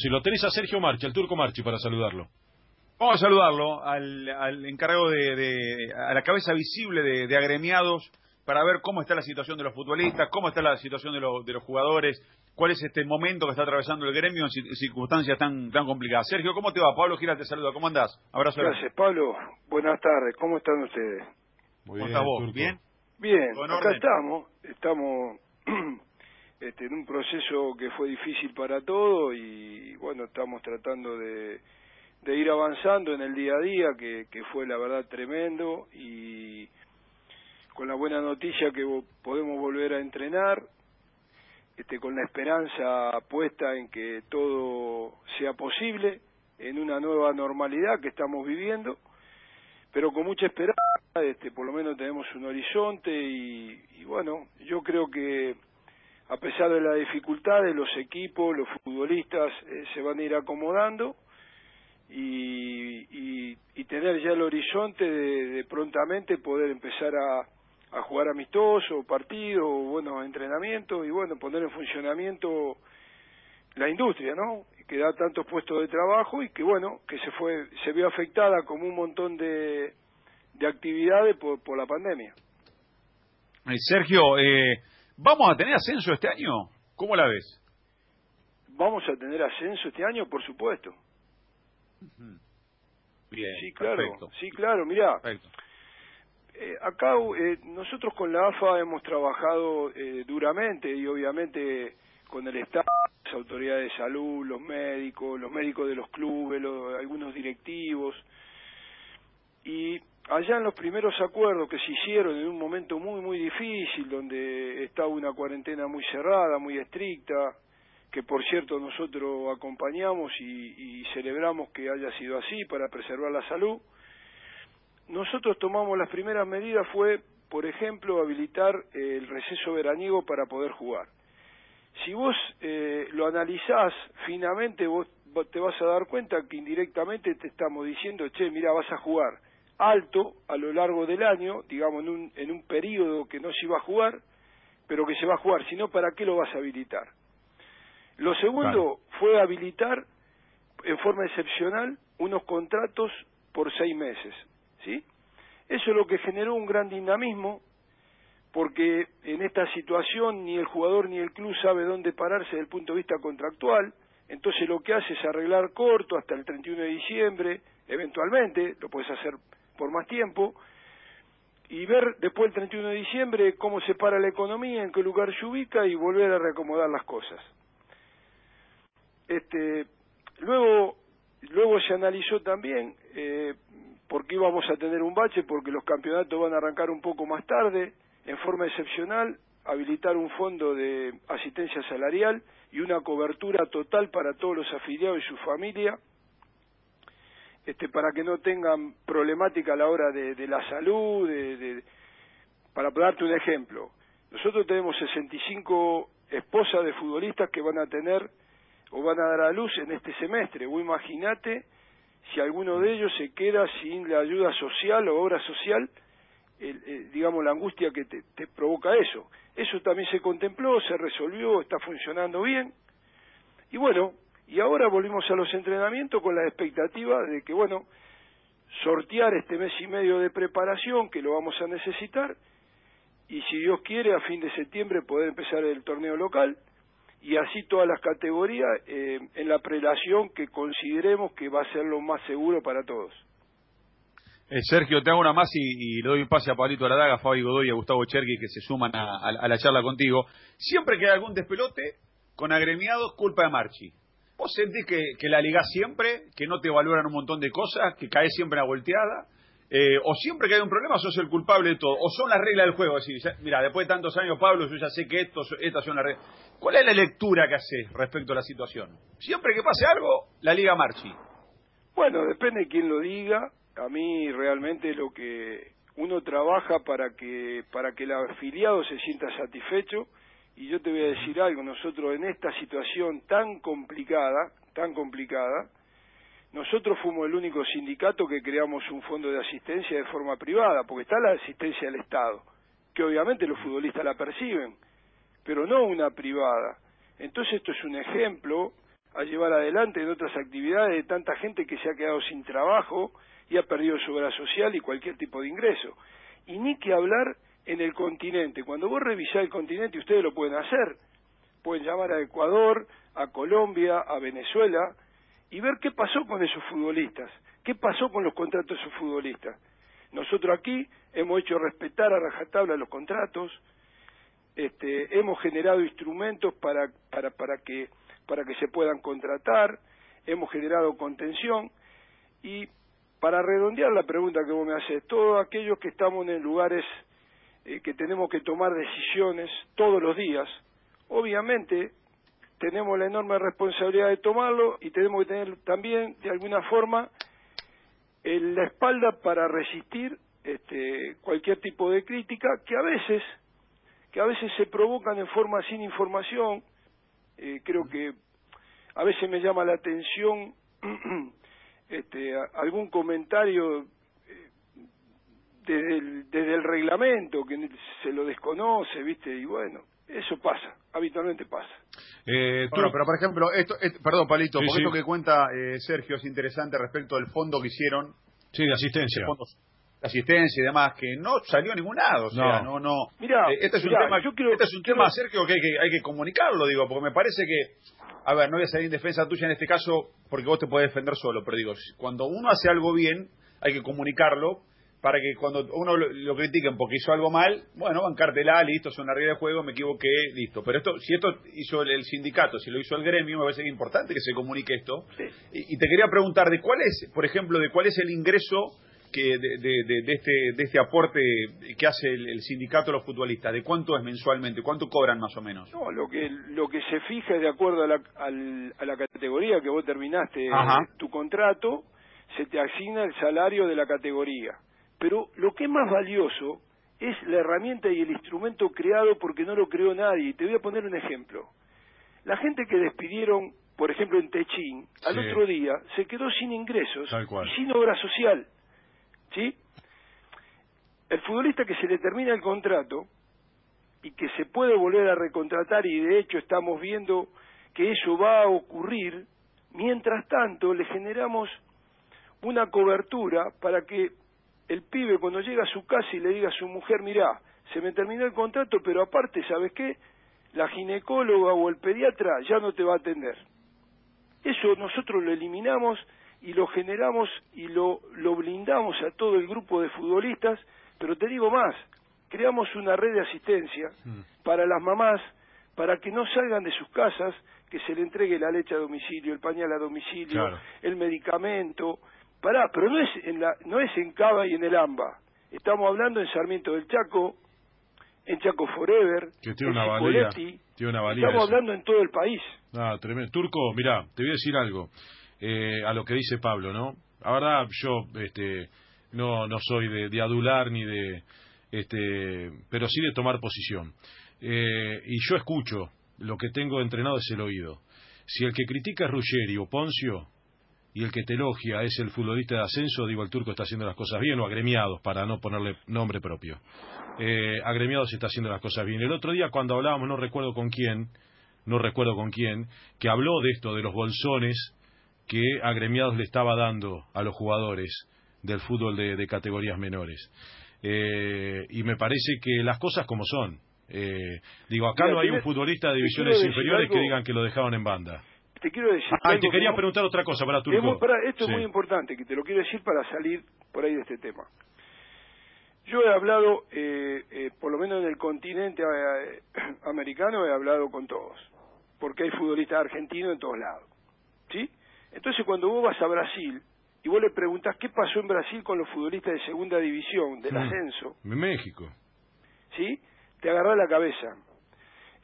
Si lo tenés a Sergio Marchi, al turco Marchi, para saludarlo. Vamos a saludarlo al, al encargado de, de, a la cabeza visible de, de, agremiados para ver cómo está la situación de los futbolistas, cómo está la situación de, lo, de los jugadores, cuál es este momento que está atravesando el gremio en circunstancias tan tan complicadas. Sergio, ¿cómo te va? Pablo Gira te saluda, ¿cómo andás? Abrazo. Gracias, Pablo. Buenas tardes, ¿cómo están ustedes? Muy bien, ¿Cómo vos? ¿Bien? Bien, acá estamos, estamos este, en un proceso que fue difícil para todos y bueno, estamos tratando de, de ir avanzando en el día a día, que, que fue la verdad tremendo y con la buena noticia que podemos volver a entrenar, este, con la esperanza puesta en que todo sea posible en una nueva normalidad que estamos viviendo, pero con mucha esperanza, este, por lo menos tenemos un horizonte y, y bueno, yo creo que a pesar de las dificultades, los equipos, los futbolistas eh, se van a ir acomodando y, y, y, tener ya el horizonte de, de prontamente poder empezar a, a jugar amistoso, partido, bueno, entrenamiento y bueno, poner en funcionamiento la industria, ¿no? Que da tantos puestos de trabajo y que bueno, que se fue, se vio afectada como un montón de, de actividades por, por la pandemia. Eh, Sergio, eh, ¿Vamos a tener ascenso este año? ¿Cómo la ves? Vamos a tener ascenso este año, por supuesto. Bien, sí, claro, sí, claro, mira. Eh, acá eh, nosotros con la AFA hemos trabajado eh, duramente y obviamente con el Estado, las autoridades de salud, los médicos, los médicos de los clubes, algunos directivos y allá en los primeros acuerdos que se hicieron en un momento muy, muy difícil, donde estaba una cuarentena muy cerrada, muy estricta, que por cierto nosotros acompañamos y, celebramos que haya sido así para preservar la salud, nosotros tomamos las primeras medidas fue, por ejemplo, habilitar el receso veraniego para poder jugar. Si vos eh, lo analizás finamente, vos te vas a dar cuenta que indirectamente te estamos diciendo, che, mira, vas a jugar alto a lo largo del año, digamos en un, en un periodo que no se iba a jugar, pero que se va a jugar, sino ¿para qué lo vas a habilitar? Lo segundo fue habilitar en forma excepcional unos contratos por seis meses, ¿sí? Eso es lo que generó un gran dinamismo, porque en esta situación ni el jugador ni el club sabe dónde pararse desde el punto de vista contractual, entonces lo que hace es arreglar corto hasta el 31 de diciembre, eventualmente, lo puedes hacer por más tiempo y ver después del 31 de diciembre cómo se para la economía, en qué lugar se ubica y volver a reacomodar las cosas. Este, luego, luego se analizó también eh, por qué íbamos a tener un bache, porque los campeonatos van a arrancar un poco más tarde, en forma excepcional, habilitar un fondo de asistencia salarial y una cobertura total para todos los afiliados y su familia este, para que no tengan problemática a la hora de, de la salud, de, de, para darte un ejemplo. Nosotros tenemos 65 esposas de futbolistas que van a tener o van a dar a luz en este semestre. O imagínate si alguno de ellos se queda sin la ayuda social o obra social, el, digamos la angustia que te, te provoca eso. Eso también se contempló, se resolvió, está funcionando bien. Y bueno, y ahora volvimos a los entrenamientos con la expectativa de que, bueno, sortear este mes y medio de preparación, que lo vamos a necesitar, y si Dios quiere, a fin de septiembre poder empezar el torneo local, y así todas las categorías eh, en la prelación que consideremos que va a ser lo más seguro para todos. Eh, Sergio, te hago una más y, le doy un pase a Pablito Aradaga, a Fabi Godoy y a Gustavo Cherky que se suman a, la charla contigo. Siempre que algún despelote con agremiados, culpa de Marchi. ¿Vos sentís que, que la ligás siempre, que no te valoran un montón de cosas, que caes siempre en la volteada? Eh, o siempre que hay un problema sos el culpable de todo, o son las reglas del juego. Así, mira, después de tantos años, Pablo, yo ya sé que esto, estas son las reglas. ¿Cuál es la lectura que haces respecto a la situación? Siempre que pase algo, la liga marchi. Bueno, depende de quién lo diga. A mí realmente lo que uno trabaja para que para que el afiliado se sienta satisfecho y yo te voy a decir algo, nosotros en esta situación tan complicada, tan complicada, nosotros fuimos el único sindicato que creamos un fondo de asistencia de forma privada, porque está la asistencia del Estado, que obviamente los futbolistas la perciben, pero no una privada. Entonces esto es un ejemplo a llevar adelante en otras actividades de tanta gente que se ha quedado sin trabajo y ha perdido su obra social y cualquier tipo de ingreso. Y ni que hablar en el continente. Cuando vos revisás el continente, ustedes lo pueden hacer, pueden llamar a Ecuador, a Colombia, a Venezuela, y ver qué pasó con esos futbolistas, qué pasó con los contratos de esos futbolistas. Nosotros aquí hemos hecho respetar a rajatabla los contratos, este, hemos generado instrumentos para, para, para, que, para que se puedan contratar, hemos generado contención y para redondear la pregunta que vos me haces, todos aquellos que estamos en lugares eh, que tenemos que tomar decisiones todos los días, obviamente tenemos la enorme responsabilidad de tomarlo y tenemos que tener también, de alguna forma, la espalda para resistir este, cualquier tipo de crítica que a veces que a veces se provocan en forma sin información. Eh, creo que a veces me llama la atención este, algún comentario desde el, desde el reglamento que se lo desconoce viste y bueno eso pasa, habitualmente pasa. Eh, pero por ejemplo, esto, perdón, Palito, porque esto que cuenta eh, Sergio es interesante respecto del fondo que hicieron. Sí, de asistencia. De asistencia y demás, que no salió a ningún lado. O sea, no, no. Mira, eh, este es un tema, yo este es un tema, Sergio, que hay, que hay que comunicarlo, digo, porque me parece que. A ver, no voy a salir en defensa tuya en este caso, porque vos te podés defender solo, pero digo, cuando uno hace algo bien, hay que comunicarlo para que cuando uno lo, critiquen porque hizo algo mal, bueno, bancártela, listo, es una regla de juego, me equivoqué, listo. Pero esto, si esto hizo el, sindicato, si lo hizo el gremio, me parece que es importante que se comunique esto. Y, te quería preguntar, ¿de cuál es, por ejemplo, de cuál es el ingreso que de, este, de este aporte que hace el, sindicato a los futbolistas? ¿De cuánto es mensualmente? ¿Cuánto cobran más o menos? No, lo que, lo que se fija es de acuerdo a la, a la categoría que vos terminaste tu contrato, se te asigna el salario de la categoría pero lo que es más valioso es la herramienta y el instrumento creado porque no lo creó nadie. Te voy a poner un ejemplo. La gente que despidieron, por ejemplo, en Techín, al otro día se quedó sin ingresos y sin obra social. ¿Sí? El futbolista que se le termina el contrato y que se puede volver a recontratar y de hecho estamos viendo que eso va a ocurrir, mientras tanto le generamos una cobertura para que el pibe cuando llega a su casa y le diga a su mujer, mirá, se me terminó el contrato, pero aparte, ¿sabes qué? La ginecóloga o el pediatra ya no te va a atender. Eso nosotros lo eliminamos y lo generamos y lo, lo blindamos a todo el grupo de futbolistas, pero te digo más, creamos una red de asistencia mm. para las mamás, para que no salgan de sus casas, que se le entregue la leche a domicilio, el pañal a domicilio, el medicamento, Pará, pero no es en la, no es en Cava y en el AMBA. Estamos hablando en Sarmiento del Chaco, en Chaco Forever, que tiene una valía, tiene una valía Estamos hablando en todo el país. Ah, tremendo. Turco, mira, te voy a decir algo eh, a lo que dice Pablo, ¿no? La verdad, yo este, no, no soy de, de adular ni de, este, pero sí de tomar posición. Eh, y yo escucho, lo que tengo entrenado es el oído. Si el que critica es Ruggeri o Poncio, y el que te elogia es el futbolista de ascenso, digo, el turco está haciendo las cosas bien, o agremiados, para no ponerle nombre propio. Eh, agremiados está haciendo las cosas bien. El otro día cuando hablábamos, no recuerdo con quién, no recuerdo con quién, que habló de esto, de los bolsones que agremiados le estaba dando a los jugadores del fútbol de, categorías menores. Eh, y me parece que las cosas como son. Eh, digo, acá no hay un futbolista de divisiones inferiores que digan que lo dejaron en banda te quiero decir. Ah, te quería preguntar otra cosa para tu Esto es muy importante, que te lo quiero decir para salir por ahí de este tema. Yo he hablado, eh, eh, por lo menos en el continente eh, americano, he hablado con todos, porque hay futbolistas argentinos en todos lados. ¿Sí? Entonces, cuando vos vas a Brasil y vos le preguntás qué pasó en Brasil con los futbolistas de segunda división, del mm. ascenso. En México. ¿Sí? Te agarrás la cabeza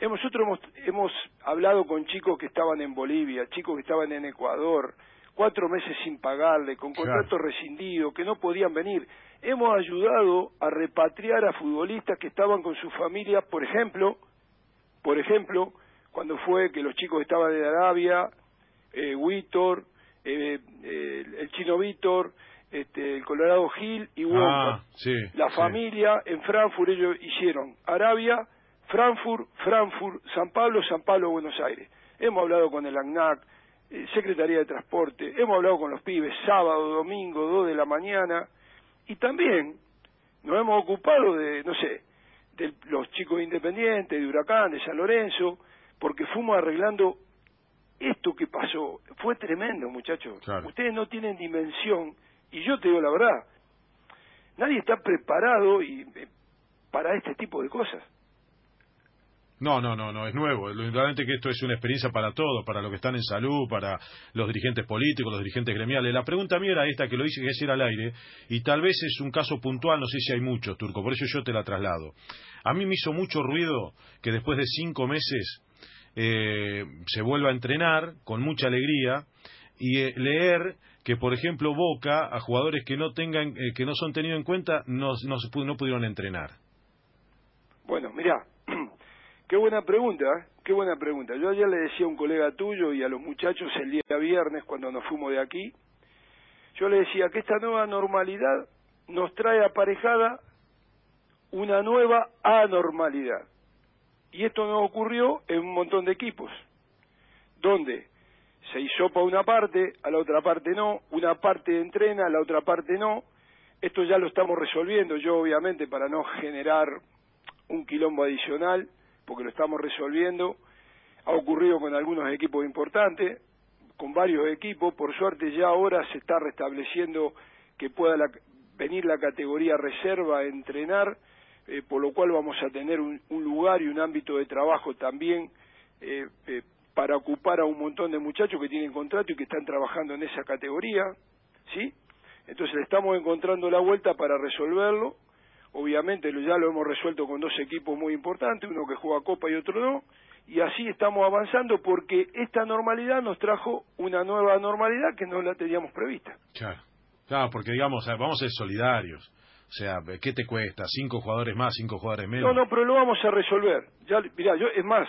nosotros hemos, hemos hablado con chicos que estaban en Bolivia, chicos que estaban en Ecuador, cuatro meses sin pagarle, con contrato rescindido, que no podían venir. Hemos ayudado a repatriar a futbolistas que estaban con sus familias, por ejemplo, por ejemplo, cuando fue que los chicos estaban de Arabia, eh, Víctor, eh, el chino Víctor, este, el Colorado Gil y Wong. Ah, la familia en Frankfurt ellos hicieron Arabia, Frankfurt, Frankfurt, San Pablo, San Pablo, Buenos Aires. Hemos hablado con el ANAC, eh, Secretaría de Transporte, hemos hablado con los pibes sábado, domingo, dos de la mañana, y también nos hemos ocupado de, no sé, de los chicos independientes, de Huracán, de San Lorenzo, porque fuimos arreglando esto que pasó. Fue tremendo, muchachos. Ustedes no tienen dimensión, y yo te digo la verdad, nadie está preparado y, eh, para este tipo de cosas. No, no, no, no, es nuevo. Lo indudablemente que esto es una experiencia para todos, para los que están en salud, para los dirigentes políticos, los dirigentes gremiales. La pregunta mía era esta, que lo hice que decir al aire, y tal vez es un caso puntual, no sé si hay muchos, Turco, por eso yo te la traslado. A mí me hizo mucho ruido que después de cinco meses eh, se vuelva a entrenar con mucha alegría y eh, leer que, por ejemplo, Boca, a jugadores que no, tengan, eh, que no son tenidos en cuenta, no, no, no pudieron entrenar. Bueno, mira Qué buena pregunta, ¿eh? qué buena pregunta. Yo ayer le decía a un colega tuyo y a los muchachos el día viernes cuando nos fuimos de aquí, yo le decía que esta nueva normalidad nos trae aparejada una nueva anormalidad. Y esto no ocurrió en un montón de equipos, donde se hizo para una parte, a la otra parte no, una parte entrena, a la otra parte no. Esto ya lo estamos resolviendo, yo obviamente para no generar un quilombo adicional, porque lo estamos resolviendo. Ha ocurrido con algunos equipos importantes, con varios equipos. Por suerte ya ahora se está restableciendo que pueda venir la categoría reserva a entrenar, eh, por lo cual vamos a tener un, lugar y un ámbito de trabajo también eh, eh, para ocupar a un montón de muchachos que tienen contrato y que están trabajando en esa categoría, ¿sí? Entonces estamos encontrando la vuelta para resolverlo obviamente ya lo hemos resuelto con dos equipos muy importantes, uno que juega Copa y otro no, y así estamos avanzando porque esta normalidad nos trajo una nueva normalidad que no la teníamos prevista. Claro, claro porque digamos, vamos a ser solidarios. O sea, ¿qué te cuesta? ¿Cinco jugadores más, cinco jugadores menos? No, no, pero lo vamos a resolver. Ya, mirá, yo, es más,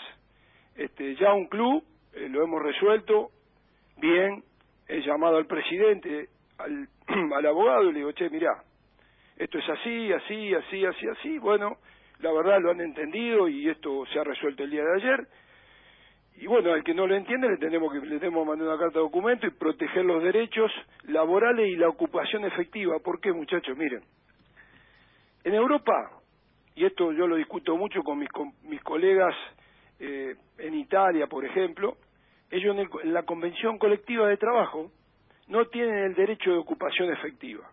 este, ya un club eh, lo hemos resuelto bien, he llamado al presidente, al, al abogado y le digo, che, mirá, esto es así, así, así, así, así. Bueno, la verdad lo han entendido y esto se ha resuelto el día de ayer. Y bueno, al que no lo entiende le tenemos que le tenemos que mandar una carta de documento y proteger los derechos laborales y la ocupación efectiva. ¿Por qué, muchachos? Miren, en Europa, y esto yo lo discuto mucho con mis, mis colegas eh, en Italia, por ejemplo, ellos en la Convención Colectiva de Trabajo no tienen el derecho de ocupación efectiva.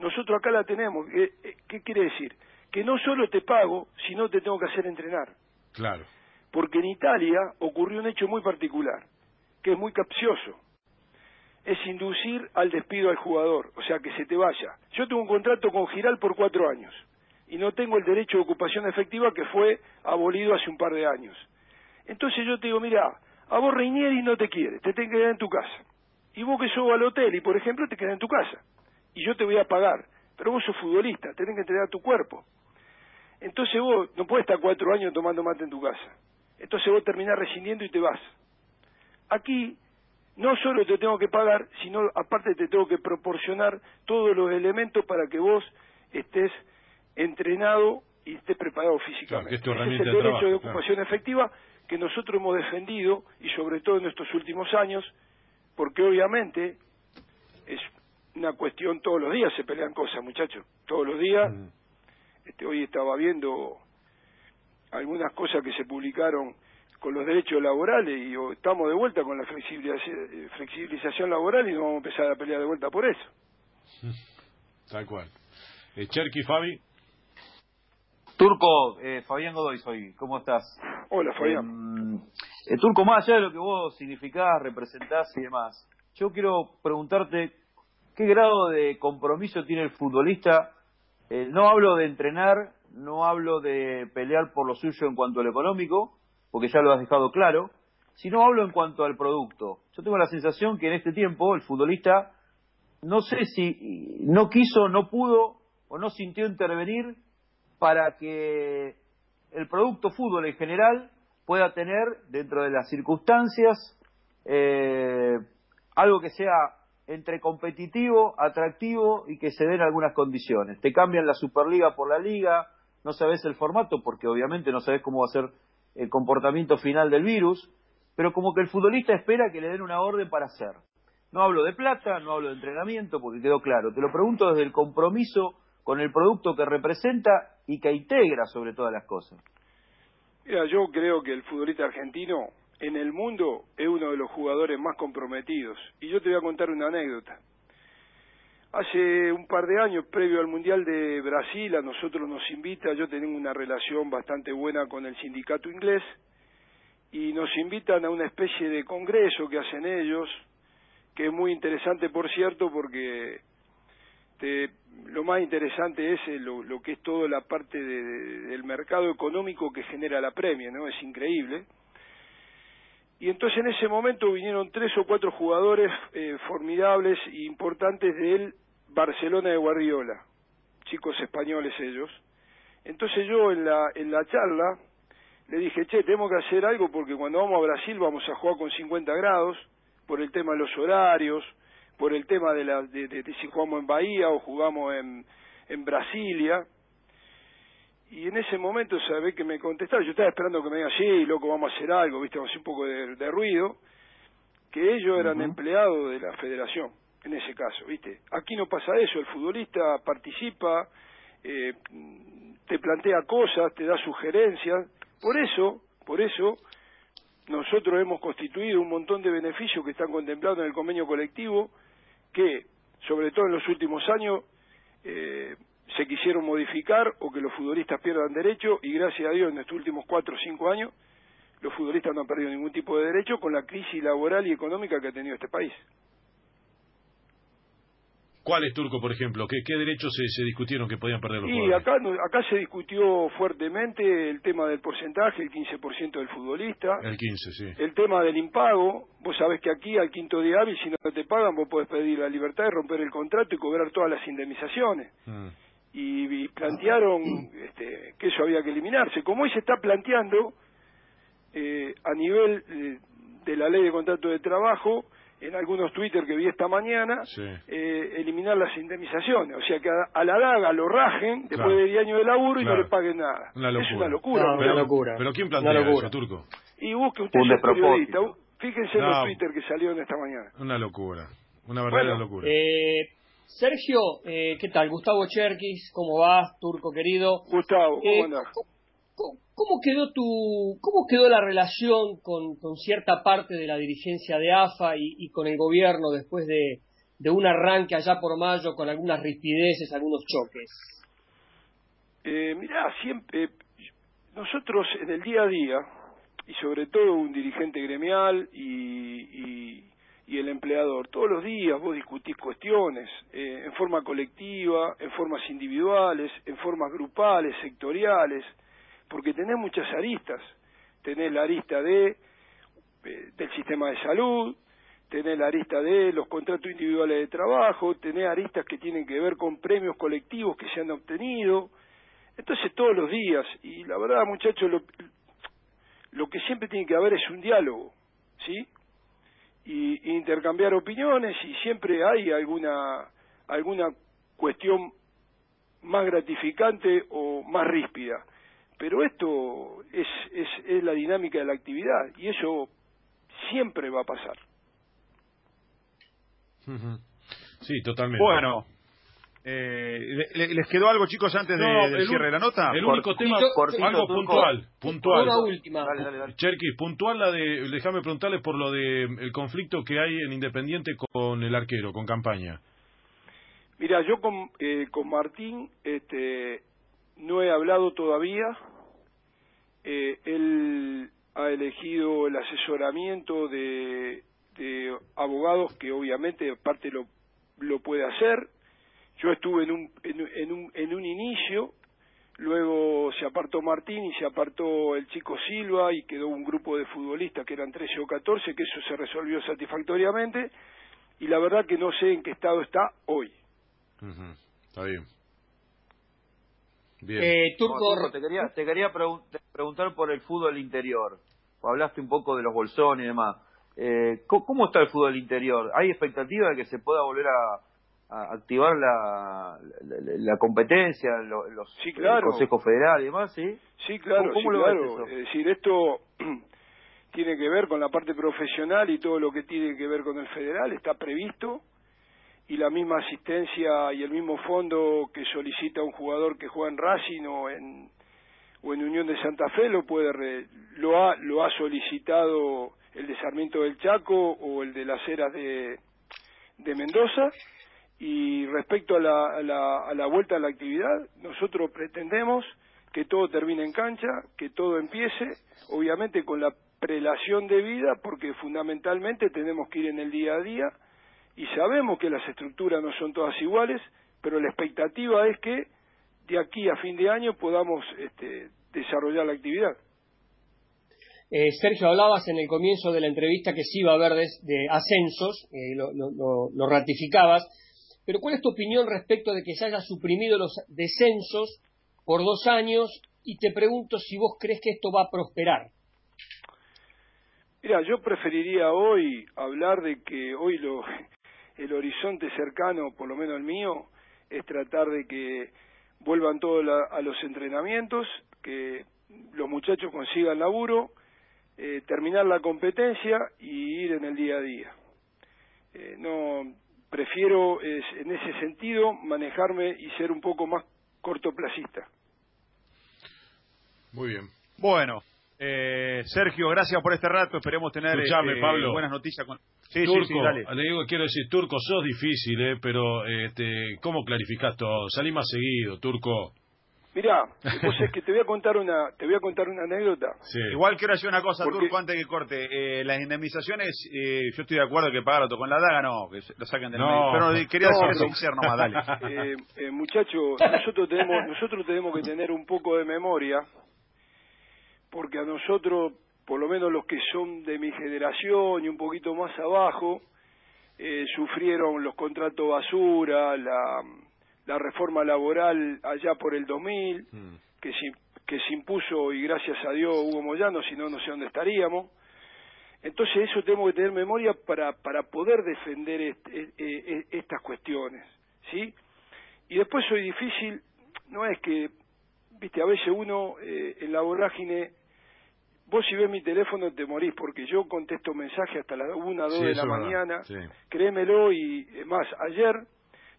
Nosotros acá la tenemos. Eh, eh, ¿Qué, quiere decir? Que no solo te pago, sino te tengo que hacer entrenar. Claro. Porque en Italia ocurrió un hecho muy particular, que es muy capcioso. Es inducir al despido al jugador, o sea, que se te vaya. Yo tengo un contrato con Giral por cuatro años y no tengo el derecho de ocupación efectiva que fue abolido hace un par de años. Entonces yo te digo, mira, a vos Reinieri no te quiere, te tenés que quedar en tu casa. Y vos que sos al hotel y, por ejemplo, te quedas en tu casa y yo te voy a pagar, pero vos sos futbolista, tenés que entregar tu cuerpo. Entonces vos no puedes estar cuatro años tomando mate en tu casa. Entonces vos terminás rescindiendo y te vas. Aquí no solo te tengo que pagar, sino aparte te tengo que proporcionar todos los elementos para que vos estés entrenado y estés preparado físicamente. es, el derecho de, ocupación efectiva que nosotros hemos defendido y sobre todo en estos últimos años, porque obviamente una cuestión, todos los días se pelean cosas, muchachos, todos los días. Mm. Este, hoy estaba viendo algunas cosas que se publicaron con los derechos laborales y estamos de vuelta con la flexibilización, flexibilización laboral y nos vamos a empezar a pelear de vuelta por eso. Tal cual. Eh, Cherky, Fabi. Turco, eh, Fabián Godoy soy. ¿Cómo estás? Hola, Fabián. Eh, Turco, más allá de lo que vos significás, representás y demás, yo quiero preguntarte ¿Qué grado de compromiso tiene el futbolista? Eh, no hablo de entrenar, no hablo de pelear por lo suyo en cuanto al económico, porque ya lo has dejado claro, sino hablo en cuanto al producto. Yo tengo la sensación que en este tiempo el futbolista no sé si no quiso, no pudo o no sintió intervenir para que el producto fútbol en general pueda tener dentro de las circunstancias eh, algo que sea entre competitivo, atractivo y que se den algunas condiciones. Te cambian la Superliga por la Liga, no sabes el formato porque obviamente no sabes cómo va a ser el comportamiento final del virus, pero como que el futbolista espera que le den una orden para hacer. No hablo de plata, no hablo de entrenamiento, porque quedó claro. Te lo pregunto desde el compromiso con el producto que representa y que integra sobre todas las cosas. Mira, yo creo que el futbolista argentino en el mundo es uno de los jugadores más comprometidos. Y yo te voy a contar una anécdota. Hace un par de años, previo al Mundial de Brasil, a nosotros nos invita, yo tengo una relación bastante buena con el sindicato inglés, y nos invitan a una especie de congreso que hacen ellos, que es muy interesante, por cierto, porque lo más interesante es eh, lo, que es toda la parte del mercado económico que genera la premia, ¿no? Es increíble. Y entonces en ese momento vinieron tres o cuatro jugadores eh, formidables e importantes del Barcelona de Guardiola, chicos españoles ellos. Entonces yo en la, en la charla le dije, che, tenemos que hacer algo porque cuando vamos a Brasil vamos a jugar con 50 grados por el tema de los horarios, por el tema de, la, de, si jugamos en Bahía o jugamos en, en Brasilia. Y en ese momento, ¿sabés que me contestaron? Yo estaba esperando que me digan, sí, loco, vamos a hacer algo, ¿viste? Vamos a hacer un poco de, ruido. Que ellos eran empleados de la federación, en ese caso, ¿viste? Aquí no pasa eso, el futbolista participa, eh, te plantea cosas, te da sugerencias. Por eso, por eso, nosotros hemos constituido un montón de beneficios que están contemplados en el convenio colectivo, que, sobre todo en los últimos años, eh, se quisieron modificar o que los futbolistas pierdan derecho y gracias a Dios en estos últimos cuatro o cinco años los futbolistas no han perdido ningún tipo de derecho con la crisis laboral y económica que ha tenido este país. ¿Cuál es Turco, por ejemplo? ¿Qué, qué derechos se, se, discutieron que podían perder los y acá, acá se discutió fuertemente el tema del porcentaje, el 15% del futbolista. El 15, sí. El tema del impago. Vos sabés que aquí, al quinto día hábil, si no te pagan, vos podés pedir la libertad de romper el contrato y cobrar todas las indemnizaciones. Mm y, plantearon este, que eso había que eliminarse. Como hoy se está planteando eh, a nivel eh, de la ley de contrato de trabajo, en algunos Twitter que vi esta mañana, eh, eliminar las indemnizaciones. O sea, que a, la daga lo rajen después de 10 años de laburo y no le paguen nada. Es una locura. una locura. pero ¿quién plantea eso, Turco? Y busque usted un periodista. Fíjense en los Twitter que salieron esta mañana. Una locura. Una verdadera locura. Eh, Sergio, eh, ¿qué tal? Gustavo Cherkis, ¿cómo vas, turco querido? Gustavo, ¿cómo eh, andás? ¿cómo, quedó tu, cómo quedó la relación con, cierta parte de la dirigencia de AFA y, con el gobierno después de, un arranque allá por mayo con algunas rispideces, algunos choques? Eh, mirá, siempre, nosotros en el día a día, y sobre todo un dirigente gremial y y el empleador. Todos los días vos discutís cuestiones eh, en forma colectiva, en formas individuales, en formas grupales, sectoriales, porque tenés muchas aristas. Tenés la arista de eh, del sistema de salud, tenés la arista de los contratos individuales de trabajo, tenés aristas que tienen que ver con premios colectivos que se han obtenido. Entonces todos los días, y la verdad muchachos, lo, lo que siempre tiene que haber es un diálogo, ¿sí? Y intercambiar opiniones y siempre hay alguna alguna cuestión más gratificante o más ríspida. Pero esto es, es, es la dinámica de la actividad y eso siempre va a pasar. Sí totalmente. Bueno eh, ¿Les quedó algo, chicos, antes de, del cierre de la nota? El único tema, algo puntual, puntual. Una última. Cherkis, puntual la de, déjame preguntarles por lo de el conflicto que hay en Independiente con el arquero, con campaña. Mira, yo con, eh, con Martín este, no he hablado todavía. Eh, él ha elegido el asesoramiento de, de abogados que obviamente parte lo, lo puede hacer yo estuve en un, en, un, en un inicio, luego se apartó Martín y se apartó el chico Silva y quedó un grupo de futbolistas que eran 13 o 14, que eso se resolvió satisfactoriamente, y la verdad que no sé en qué estado está hoy. Está bien. Bien. Eh, Turco, te quería, te quería preguntar por el fútbol interior. Hablaste un poco de los bolsones y demás. Eh, ¿Cómo está el fútbol interior? ¿Hay expectativa de que se pueda volver a, activar la, la, competencia, los, sí, claro. el Consejo Federal y demás, ¿sí? Sí, claro, sí, claro. Es decir, esto tiene que ver con la parte profesional y todo lo que tiene que ver con el federal está previsto y la misma asistencia y el mismo fondo que solicita un jugador que juega en Racing o en o en Unión de Santa Fe lo puede lo ha lo ha solicitado el de Sarmiento del Chaco o el de las Heras de, de Mendoza y respecto a la, a la, a la vuelta a la actividad nosotros pretendemos que todo termine en cancha que todo empiece obviamente con la prelación de vida porque fundamentalmente tenemos que ir en el día a día y sabemos que las estructuras no son todas iguales pero la expectativa es que de aquí a fin de año podamos este, desarrollar la actividad. Eh, Sergio, hablabas en el comienzo de la entrevista que sí iba a haber de, ascensos, eh, lo, lo, ratificabas, pero ¿cuál es tu opinión respecto de que se haya suprimido los descensos por dos años? Y te pregunto si vos crees que esto va a prosperar. Mira, yo preferiría hoy hablar de que hoy lo, el horizonte cercano, por lo menos el mío, es tratar de que vuelvan todos a los entrenamientos, que los muchachos consigan laburo, eh, terminar la competencia y ir en el día a día. Eh, no prefiero en ese sentido manejarme y ser un poco más cortoplacista. Muy bien. Bueno, eh, Sergio, gracias por este rato. Esperemos tener buenas noticias. Con... Sí, Turco, sí, dale. le digo, quiero decir, Turco, sos difícil, eh, pero este, ¿cómo clarificás todo? Salí más seguido, Turco. Mirá, pues es que te voy a contar una, te voy a contar una anécdota. Igual quiero decir una cosa, Turco, antes que corte. Eh, las indemnizaciones, eh, yo estoy de acuerdo que pagarlo con la daga, no, que lo saquen del no, Pero quería decir sincero nomás, dale. Eh, eh, muchachos, nosotros tenemos, nosotros tenemos que tener un poco de memoria, porque a nosotros, por lo menos los que son de mi generación y un poquito más abajo, eh, sufrieron los contratos basura, la la reforma laboral allá por el 2000, mm. que, se, que se impuso y gracias a Dios Hugo Moyano, si no, no sé dónde estaríamos. Entonces eso tenemos que tener memoria para, para poder defender e, e, e, estas cuestiones, ¿sí? Y después soy difícil, no es que, viste, a veces uno eh, en la vorágine, vos si ves mi teléfono te morís, porque yo contesto mensajes hasta las 1, 2 de la mañana, créemelo, y más, ayer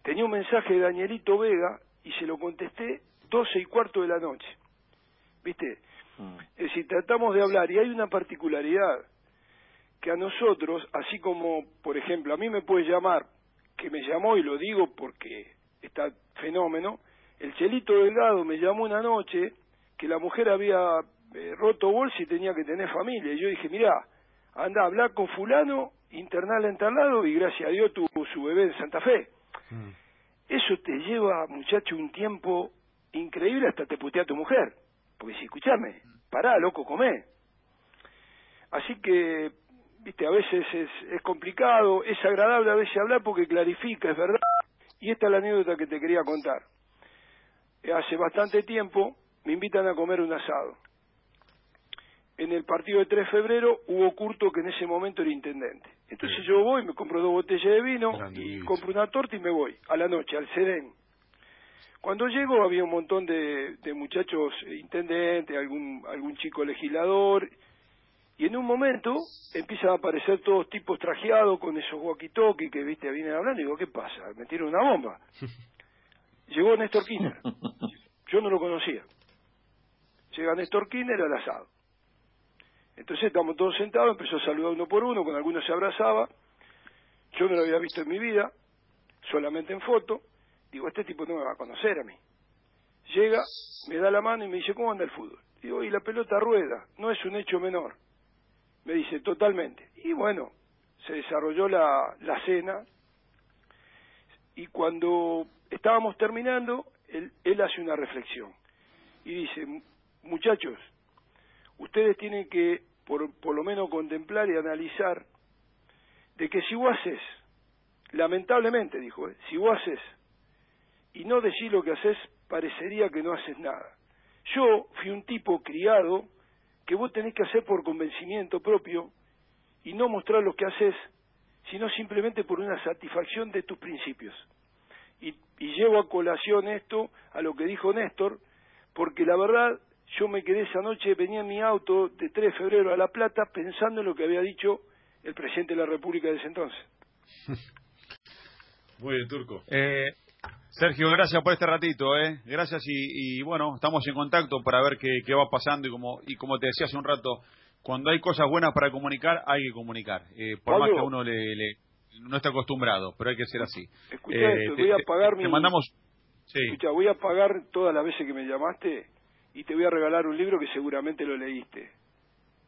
Tenía un mensaje de Danielito Vega y se lo contesté doce y cuarto de la noche. ¿Viste? Mm. Es decir, tratamos de hablar y hay una particularidad que a nosotros, así como, por ejemplo, a mí me puede llamar, que me llamó y lo digo porque está fenómeno, el Chelito Delgado me llamó una noche que la mujer había eh, roto bolsa y tenía que tener familia. Y yo dije, mira, anda a hablar con fulano, internal en tal lado y gracias a Dios tuvo su bebé en Santa Fe. Mm. Eso te lleva, muchacho, un tiempo increíble hasta te putea tu mujer. Porque si, escuchame, pará, loco, comé. Así que, viste, a veces es, es complicado, es agradable a veces hablar porque clarifica, es verdad. Y esta es la anécdota que te quería contar. Hace bastante tiempo me invitan a comer un asado en el partido de 3 de febrero hubo Curto que en ese momento era intendente. Entonces yo voy, me compro dos botellas de vino y compro una torta y me voy a la noche al Sedén. Cuando llego había un montón de, de muchachos intendentes, algún, algún chico legislador, y en un momento empiezan a aparecer todos tipos trajeados con esos walkie-talkie que viste vienen hablando y digo, ¿qué pasa? ¿Me tiran una bomba? Llegó Néstor Kirchner. Yo no lo conocía. Llega Néstor Kirchner al asado. Entonces estamos todos sentados, empezó a saludar uno por uno, con algunos se abrazaba. Yo no lo había visto en mi vida, solamente en foto. Digo, este tipo no me va a conocer a mí. Llega, me da la mano y me dice, ¿cómo anda el fútbol? Digo, y la pelota rueda, no es un hecho menor. Me dice, totalmente. Y bueno, se desarrolló la, la cena y cuando estábamos terminando, él, él hace una reflexión y dice, muchachos, ustedes tienen que por, por lo menos contemplar y analizar de que si vos haces, lamentablemente dijo, eh, si vos haces y no decís lo que haces, parecería que no haces nada. Yo fui un tipo criado que vos tenés que hacer por convencimiento propio y no mostrar lo que haces, sino simplemente por una satisfacción de tus principios. Y, y llevo a colación esto, a lo que dijo Néstor, porque la verdad yo me quedé esa noche, venía en mi auto de 3 de febrero a La Plata pensando en lo que había dicho el presidente de la República de ese entonces. Muy bien, Turco. Eh, Sergio, gracias por este ratito, ¿eh? Gracias y, bueno, estamos en contacto para ver qué, qué, va pasando y como, y como te decía hace un rato, cuando hay cosas buenas para comunicar, hay que comunicar. Eh, por más que uno le, no está acostumbrado, pero hay que ser así. Escucha eh, voy a pagar mi... Te mandamos... Sí. Escucha, voy a pagar todas las veces que me llamaste y te voy a regalar un libro que seguramente lo leíste.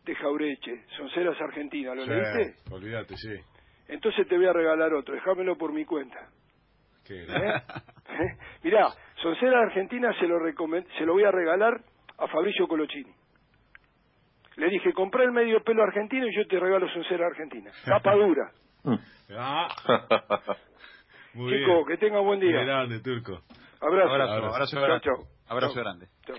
De Jaureche, Sonceras Argentina, ¿lo leíste? Olvídate, sí. Entonces te voy a regalar otro, déjamelo por mi cuenta. ¿Qué? ¿Eh? Mirá, Sonceras Argentina se lo, se lo voy a regalar a Fabricio Colocini. Le dije, compré el medio pelo argentino y yo te regalo Soncera Argentina. Tapa dura. ah. Chico, que tenga buen día. grande, Turco. Abrazo. Abrazo, abrazo, abrazo, chao, abrazo grande. Chao.